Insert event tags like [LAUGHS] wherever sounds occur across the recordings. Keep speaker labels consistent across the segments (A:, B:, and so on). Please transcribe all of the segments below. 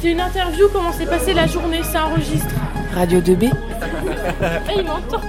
A: C'est une interview, comment s'est passée la journée, ça enregistre.
B: Radio 2B.
A: Ah, [LAUGHS] il m'entend.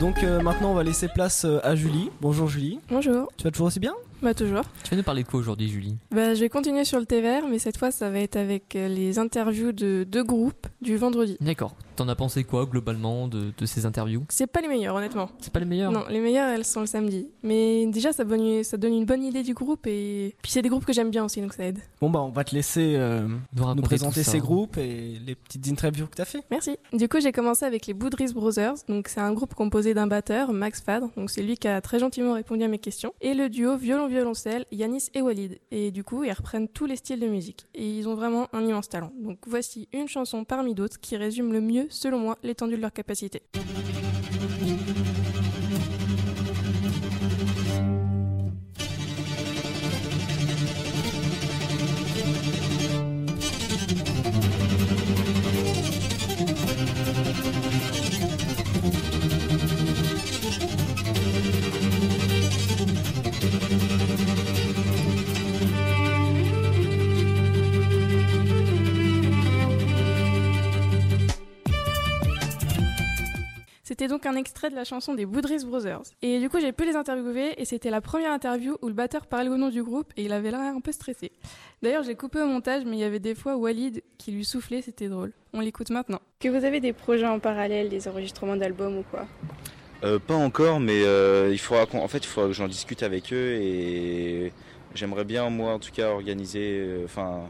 C: Donc euh, maintenant on va laisser place euh, à Julie. Bonjour Julie.
D: Bonjour.
C: Tu vas toujours aussi bien?
D: Bah toujours.
E: Tu vas nous parler de quoi aujourd'hui, Julie?
D: Bah je vais continuer sur le thé vert, mais cette fois ça va être avec euh, les interviews de deux groupes du vendredi.
E: D'accord. T'en as pensé quoi globalement de, de ces interviews?
D: C'est pas les meilleurs honnêtement.
E: C'est pas les meilleurs?
D: Non, les meilleures elles sont le samedi. Mais déjà ça donne, ça donne une bonne idée du groupe et puis c'est des groupes que j'aime bien aussi donc ça aide.
C: Bon bah on va te laisser euh,
E: Nous
C: présenter ces groupes et les petites interviews que t'as fait.
D: Merci. Du coup j'ai commencé avec les Boudris Brothers. Donc c'est un groupe composé d'un batteur, Max Fadre. Donc c'est lui qui a très gentiment répondu à mes questions. Et le duo violon-violoncelle, Yanis et Walid. Et du coup ils reprennent tous les styles de musique. Et ils ont vraiment un immense talent. Donc voici une chanson parmi d'autres qui résume le mieux selon moi l'étendue de leur capacité. C'était donc un extrait de la chanson des Boudris Brothers. Et du coup, j'ai pu les interviewer et c'était la première interview où le batteur parlait au nom du groupe et il avait l'air un peu stressé. D'ailleurs, j'ai coupé au montage, mais il y avait des fois Walid qui lui soufflait, c'était drôle. On l'écoute maintenant. Que vous avez des projets en parallèle, des enregistrements d'albums ou quoi?
F: Euh, pas encore, mais euh, il faudra en fait, il faudra que j'en discute avec eux et j'aimerais bien, moi, en tout cas, organiser, euh, enfin,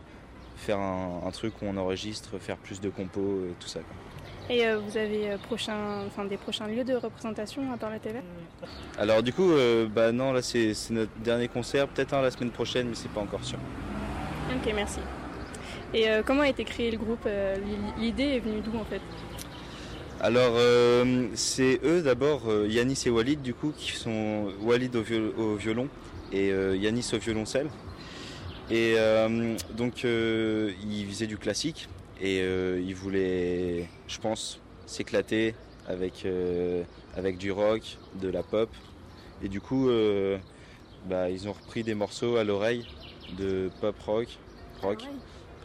F: faire un, un truc où on enregistre, faire plus de compos et tout ça. quoi.
D: Et euh, vous avez prochain, enfin, des prochains lieux de représentation à part la TV
F: Alors du coup, euh, bah non, là c'est notre dernier concert, peut-être un la semaine prochaine, mais c'est pas encore sûr.
D: Ok, merci. Et euh, comment a été créé le groupe Euh, L'idée est venue d'où en fait?
F: Alors euh, c'est eux d'abord, euh, Yanis et Walid du coup, qui sont Walid au, viol- au violon et euh, Yanis au violoncelle. Et euh, donc euh, ils faisaient du classique et euh, ils voulaient, je pense, s'éclater avec, euh, avec du rock, de la pop. Et du coup, euh, bah, ils ont repris des morceaux à l'oreille de pop rock. rock.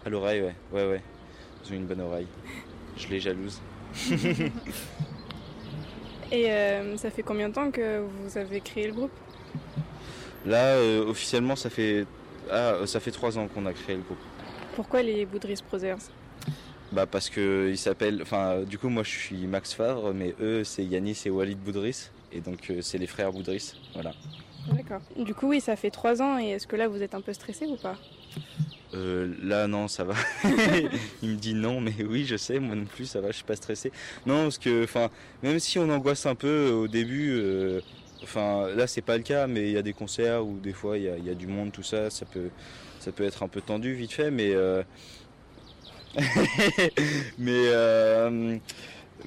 F: À l'oreille, ouais, ouais, ouais. Ils ont une bonne oreille. Je les jalouse. [LAUGHS]
D: Et euh, ça fait combien de temps que vous avez créé le groupe?
F: Là, officiellement, ça fait ah, ça fait trois ans qu'on a créé le groupe.
D: Pourquoi les Boudris Brothers?
F: Bah parce que ils s'appellent. Enfin, du coup, moi, je suis Max Favre, mais eux, c'est Yanis et Walid Boudris, et donc euh, c'est les frères Boudris. Voilà.
D: D'accord. Du coup, oui, ça fait trois ans. Et est-ce que là, vous êtes un peu stressé ou pas?
F: Euh, là, non, ça va. [LAUGHS] Il me dit non, mais oui, je sais, moi non plus, ça va, je suis pas stressé. Non, parce que, enfin, même si on angoisse un peu euh, au début, euh, enfin, là, c'est pas le cas, mais il y a des concerts où des fois il y a, y a du monde, tout ça, ça peut, ça peut être un peu tendu vite fait, mais, [LAUGHS] mais, euh,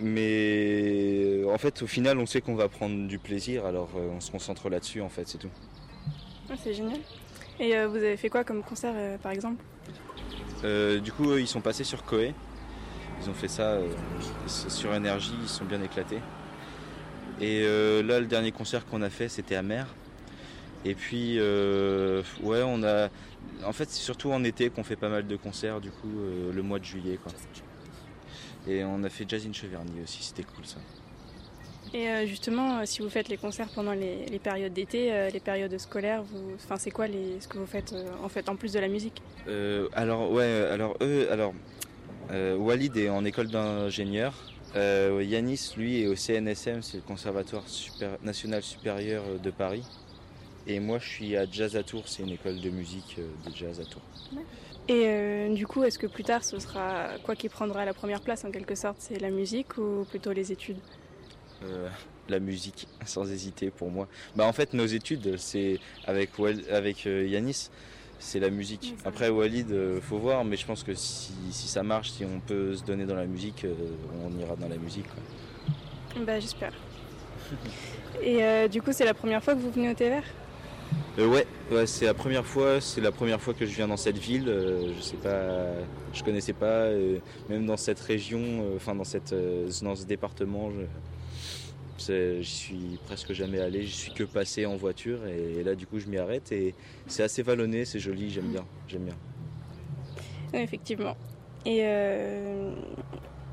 F: mais, en fait, au final, on sait qu'on va prendre du plaisir, alors euh, on se concentre là-dessus, en fait, c'est tout.
D: Ah, C'est génial. Et euh, vous avez fait quoi comme concert, euh, par exemple?
F: Du coup, eux, ils sont passés sur Koé. Ils ont fait ça sur énergie, ils sont bien éclatés. Et là, le dernier concert qu'on a fait, c'était à Mer. Et puis, euh, ouais, on a. En fait, c'est surtout en été qu'on fait pas mal de concerts, du coup, euh, le mois de juillet, quoi. Et on a fait Jazz in Cheverny aussi, c'était cool ça.
D: Et euh, justement, si vous faites les concerts pendant les, les périodes d'été, les périodes scolaires, vous... enfin, c'est quoi les... ce que vous faites en fait en plus de la musique?
F: Euh, alors ouais, alors eux, alors euh, Walid est en école d'ingénieur. Euh, Yanis, lui, est au CNSM, c'est le Conservatoire Super- National Supérieur de Paris. Et moi, je suis à Jazz à Tours, c'est une école de musique euh, de jazz à Tours.
D: Et euh, du coup, est-ce que plus tard, ce sera quoi qui prendra la première place en quelque sorte? C'est la musique ou plutôt les études?
F: Euh, la musique, [LAUGHS] sans hésiter pour moi. Bah en fait, nos études, c'est avec Wal- avec Yanis, c'est la musique. Après Walid, euh, faut voir, mais je pense que si, si ça marche, si on peut se donner dans la musique, on ira dans la musique. quoi.
D: Bah, j'espère. [LAUGHS] Et du coup, c'est la première fois que vous venez au TVR
F: Euh, ouais, c'est la première fois, c'est la première fois que je viens dans cette ville. euh, je sais pas, je connaissais pas, euh, même dans cette région, enfin dans cette, dans ce département, je, suis presque jamais allé. J'y suis que passé en voiture et, là du coup je m'y arrête et c'est assez vallonné, c'est joli, j'aime bien, j'aime bien.
B: Effectivement. Et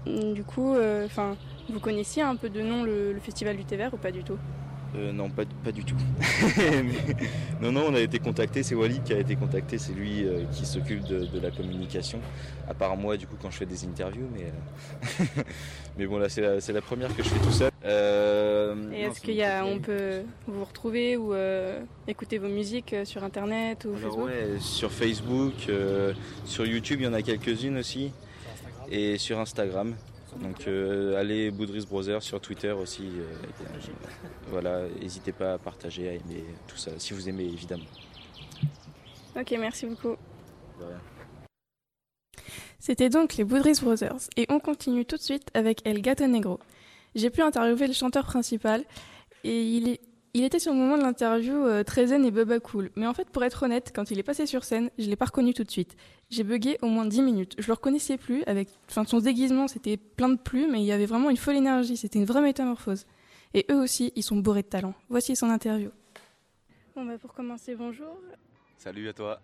B: du coup, enfin, vous connaissiez un peu de nom le, festival du thé ou pas du tout?
F: Euh, non, pas, pas du tout. Mais- [LAUGHS] [LAUGHS] non, non, on a été contacté, c'est Walid qui a été contacté, c'est lui euh, qui s'occupe de, de la communication. À part moi, du coup, quand je fais des interviews, mais, euh, [LAUGHS] mais bon, là, c'est la, première que je fais tout seul. Euh,
B: Et est-ce qu'il
F: me
B: y a,
F: fait-
B: on peut vous retrouver ou euh, écouter vos musiques sur internet ou
F: Alors,
B: Facebook?
F: ouais, sur Facebook, euh, sur YouTube, il y en a quelques-unes aussi, et sur Instagram. Donc euh, allez Boudris Brothers sur Twitter aussi. euh, euh, voilà, n'hésitez pas à partager, à aimer tout ça, si vous aimez évidemment.
B: Ok, merci beaucoup.
F: De rien.
D: C'était donc les Boudris Brothers et on continue tout de suite avec El Gato Negro. J'ai pu interviewer le chanteur principal et il, est- il était sur le moment de l'interview euh, très zen et baba cool. Mais en fait, pour être honnête, quand il est passé sur scène, je l'ai pas reconnu tout de suite. J'ai bugué au moins 10 minutes. Je le reconnaissais plus avec, enfin, son déguisement, c'était plein de plumes et il y avait vraiment une folle énergie. C'était une vraie métamorphose. Et eux aussi, ils sont bourrés de talent. Voici son interview.
B: Bon, bah, pour commencer, bonjour.
G: Salut à toi.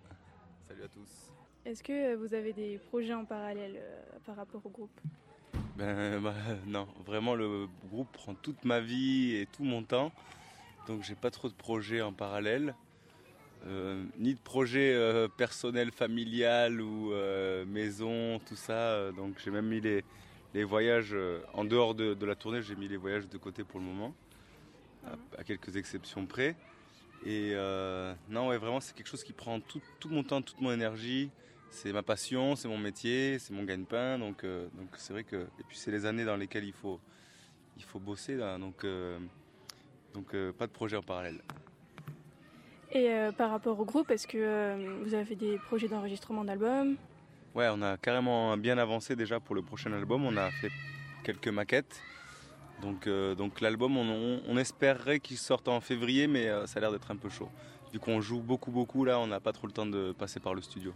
G: Salut à tous.
B: Est-ce que euh, vous avez des projets en parallèle euh, par rapport au groupe?
G: Ben bah, non, vraiment le groupe prend toute ma vie et tout mon temps. Donc j'ai pas trop de projets en parallèle. Euh, ni de projet euh, personnel, familial ou euh, maison, tout ça. Donc j'ai même mis les, les voyages, euh, en dehors de, de la tournée, j'ai mis les voyages de côté pour le moment, à, à quelques exceptions près. Et non, ouais, vraiment c'est quelque chose qui prend tout, tout mon temps, toute mon énergie. C'est ma passion, c'est mon métier, c'est mon gagne-pain. Donc donc c'est vrai que... Et puis c'est les années dans lesquelles il faut, il faut bosser. Là, donc donc euh, pas de projet en parallèle.
B: Et euh, par rapport au groupe, est-ce que euh, vous avez des projets d'enregistrement d'albums?
G: Ouais, on a carrément bien avancé déjà pour le prochain album. On a fait quelques maquettes. Donc, donc l'album, on, on- on espérerait qu'il sorte en février, mais ça a l'air d'être un peu chaud. Vu qu'on joue beaucoup, beaucoup, là, on n'a pas trop le temps de passer par le studio.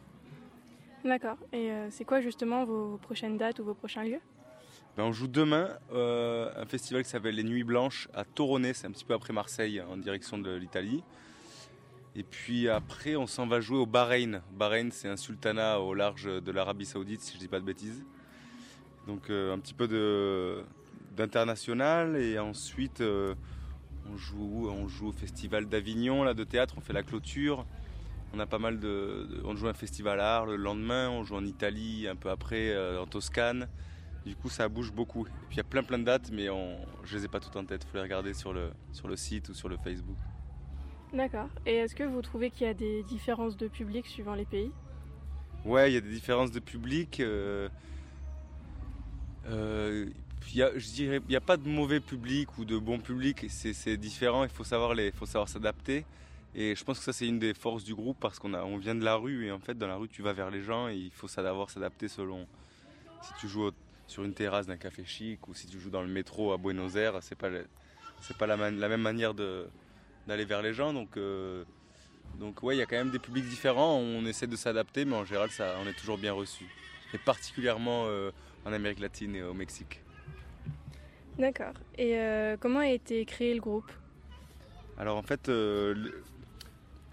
B: D'accord. Et c'est quoi justement vos, vos prochaines dates ou vos prochains lieux?
G: Ben, on joue demain euh, un festival qui s'appelle Les Nuits Blanches à Toronnet, c'est un petit peu après Marseille, en direction de l'Italie. Et puis après, on s'en va jouer au Bahreïn. Bahreïn, c'est un sultanat au large de l'Arabie Saoudite, si je dis pas de bêtises. Donc euh, un petit peu d'international et ensuite euh, on joue on joue au festival d'Avignon là de théâtre, on fait la clôture. On a pas mal de, on joue un festival Arles le lendemain, on joue en Italie un peu après en Toscane. Du coup, ça bouge beaucoup. Et puis il y a plein plein de dates, mais on, je les ai pas toutes en tête. Faut les regarder sur le sur le site ou sur le Facebook.
B: D'accord. Et est-ce que vous trouvez qu'il y a des différences de public suivant les pays?
G: Ouais, il y a des différences de public. euh, euh, il y a- je dirais, il n'y a pas de mauvais public ou de bon public. C'est différent. Il faut savoir les, faut savoir s'adapter. Et je pense que ça c'est une des forces du groupe parce qu'on a, on vient de la rue et en fait dans la rue tu vas vers les gens et il faut savoir s'adapter selon. Si tu joues au- sur une terrasse d'un café chic ou si tu joues dans le métro à Buenos Aires, c'est pas, c'est pas la, man- la même manière d'aller vers les gens. Donc euh, donc ouais, il y a quand même des publics différents. On essaie de s'adapter, mais en général, ça, on est toujours bien reçu. Et particulièrement euh, en Amérique latine et au Mexique.
B: D'accord. Et euh, comment a été créé le groupe?
G: Alors en fait, euh, le-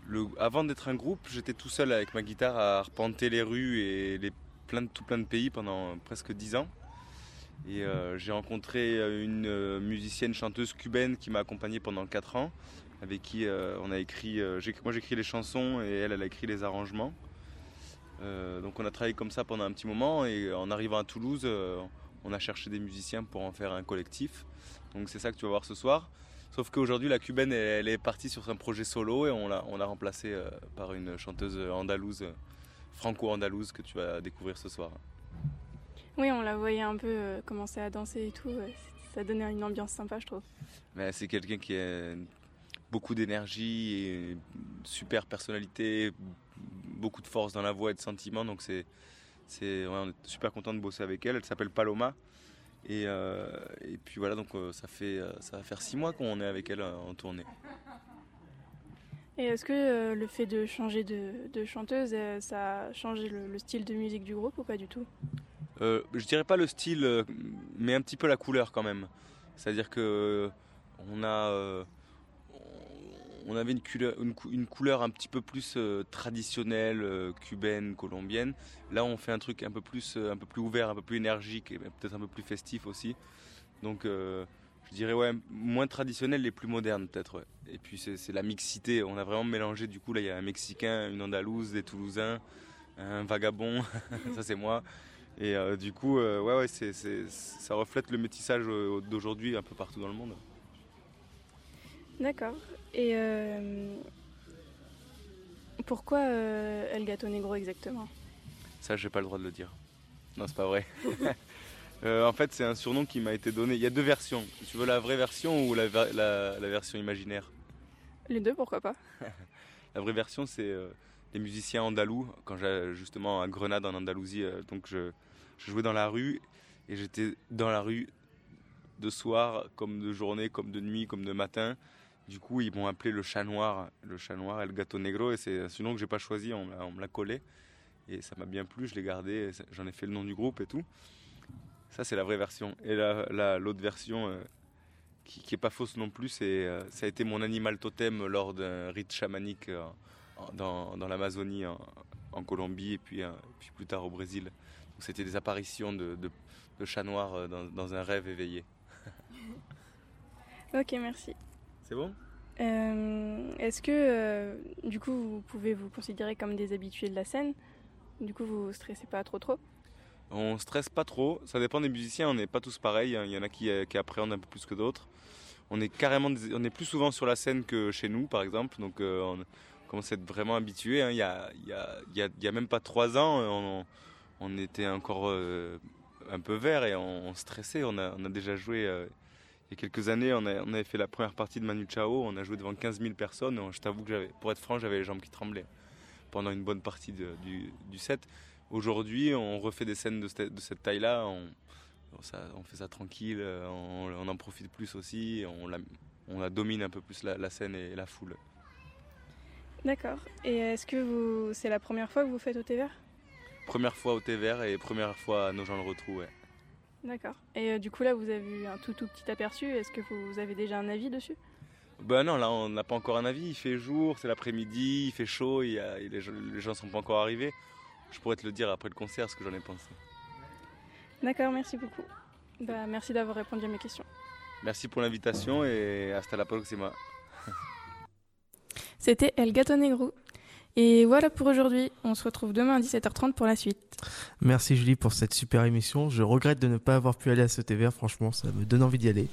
G: le- avant d'être un groupe, j'étais tout seul avec ma guitare à arpenter les rues et les plein de, tout plein de pays pendant presque dix ans. Et euh, j'ai rencontré une euh, musicienne chanteuse cubaine qui m'a accompagné pendant quatre ans, avec qui euh, on a écrit. euh, moi j'écris les chansons et elle, elle a écrit les arrangements. Euh, donc on a travaillé comme ça pendant un petit moment et en arrivant à Toulouse, euh, on a cherché des musiciens pour en faire un collectif. Donc c'est ça que tu vas voir ce soir. Sauf qu'aujourd'hui, la cubaine, elle, est partie sur un projet solo et on l'a, on l'a remplacée euh, par une chanteuse andalouse, euh, franco-andalouse, que tu vas découvrir ce soir.
B: Oui, on la voyait un peu euh, commencer à danser et tout. ça donnait une ambiance sympa, je trouve.
G: C'est quelqu'un qui a beaucoup d'énergie et super personnalité, beaucoup de force dans la voix et de sentiments. Donc c'est, c'est, ouais, on est super content de bosser avec elle. Elle s'appelle Paloma. Et, euh, et puis voilà, donc euh, ça, fait, euh, ça va faire six mois qu'on est avec elle en tournée.
B: Et est-ce que le fait de changer de, de chanteuse, ça a changé le, le style de musique du groupe ou pas du tout?
G: Euh, je dirais pas le style, euh, mais un petit peu la couleur quand même. C'est-à-dire que on a, euh, on avait une couleur, une, cou- une couleur un petit peu plus euh, traditionnelle, euh, cubaine, colombienne. Là, on fait un truc un peu plus, euh, un peu plus ouvert, un peu plus énergique et peut-être un peu plus festif aussi. Donc, euh, je dirais ouais, moins traditionnel et plus moderne peut-être. Et puis c'est la mixité. On a vraiment mélangé. Du coup, là, il y a un Mexicain, une Andalouse, des Toulousains, un vagabond. [LAUGHS] ça, c'est moi. Et euh, du coup, euh, ouais, ouais, ça reflète le métissage euh, d'aujourd'hui un peu partout dans le monde.
B: D'accord. Et euh, pourquoi euh, El Gato Negro exactement?
G: Ça, j'ai pas le droit de le dire. Non, c'est pas vrai. [LAUGHS] [LAUGHS] Euh, en fait, c'est un surnom qui m'a été donné. Il y a deux versions. Tu veux la vraie version ou la, ver- la- la version imaginaire?
B: Les deux, pourquoi pas? [LAUGHS]
G: La vraie version, c'est euh, les musiciens andalous. Quand j'allais justement à Grenade en Andalousie, euh, donc je, jouais dans la rue et j'étais dans la rue de soir, comme de journée, comme de nuit, comme de matin. Du coup, ils m'ont appelé le chat noir, le chat noir, El Gato Negro, et c'est un surnom que j'ai pas choisi, on me l'a- l'a collé. Et ça m'a bien plu, je l'ai gardé, j'en ai fait le nom du groupe et tout. Ça, c'est la vraie version. Et la- la- l'autre version, euh, qui, qui est pas fausse non plus, c'est euh, ça a été mon animal totem lors d'un rite chamanique euh, dans, dans l'Amazonie, en, en Colombie, et puis, euh, puis plus tard au Brésil. Donc, C'était des apparitions de, de, de chats noirs euh, dans, dans un rêve éveillé. [LAUGHS]
B: Ok, merci.
G: C'est bon?
B: Euh, Est-ce que, euh, du coup, vous pouvez vous considérer comme des habitués de la scène? Du coup, vous stressez pas trop trop?
G: On stresse pas trop, ça dépend des musiciens, on n'est pas tous pareils, hein. il y en a qui, qui appréhendent un peu plus que d'autres. On est carrément, on est plus souvent sur la scène que chez nous par exemple, donc euh, on commence à être vraiment habitué. A, il y, a, y a- même pas trois ans, euh, on, était encore euh, un peu vert et on, stressait. On a, déjà joué euh, il y a quelques années, on, avait fait la première partie de Manu Chao, on a joué devant 15 000 personnes. je t'avoue que pour être franc, j'avais les jambes qui tremblaient pendant une bonne partie du, set. Aujourd'hui, on refait des scènes de cette, taille-là, on, fait ça tranquille, on, en profite plus aussi, on la, domine un peu plus la scène et la foule.
B: D'accord. Et est-ce que vous, c'est la première fois que vous faites au thé vert?
G: Première fois au thé vert et première fois à nos gens le retrou, ouais.
B: D'accord. Et euh, du coup, là, vous avez eu un tout tout petit aperçu. Est-ce que vous avez déjà un avis dessus?
G: Ben non, là on n'a pas encore un avis, il fait jour, c'est l'après-midi, il fait chaud, il y a- les, gens, les gens sont pas encore arrivés. Je pourrais te le dire après le concert ce que j'en ai pensé.
B: D'accord, merci beaucoup. Bah, merci d'avoir répondu à mes questions.
G: Merci pour l'invitation et hasta la próxima. [LAUGHS]
D: C'était El Gato Negro. Et voilà pour aujourd'hui. On se retrouve demain à 17h30 pour la suite.
C: Merci Julie pour cette super émission. Je regrette de ne pas avoir pu aller à ce TVR, franchement, ça me donne envie d'y aller.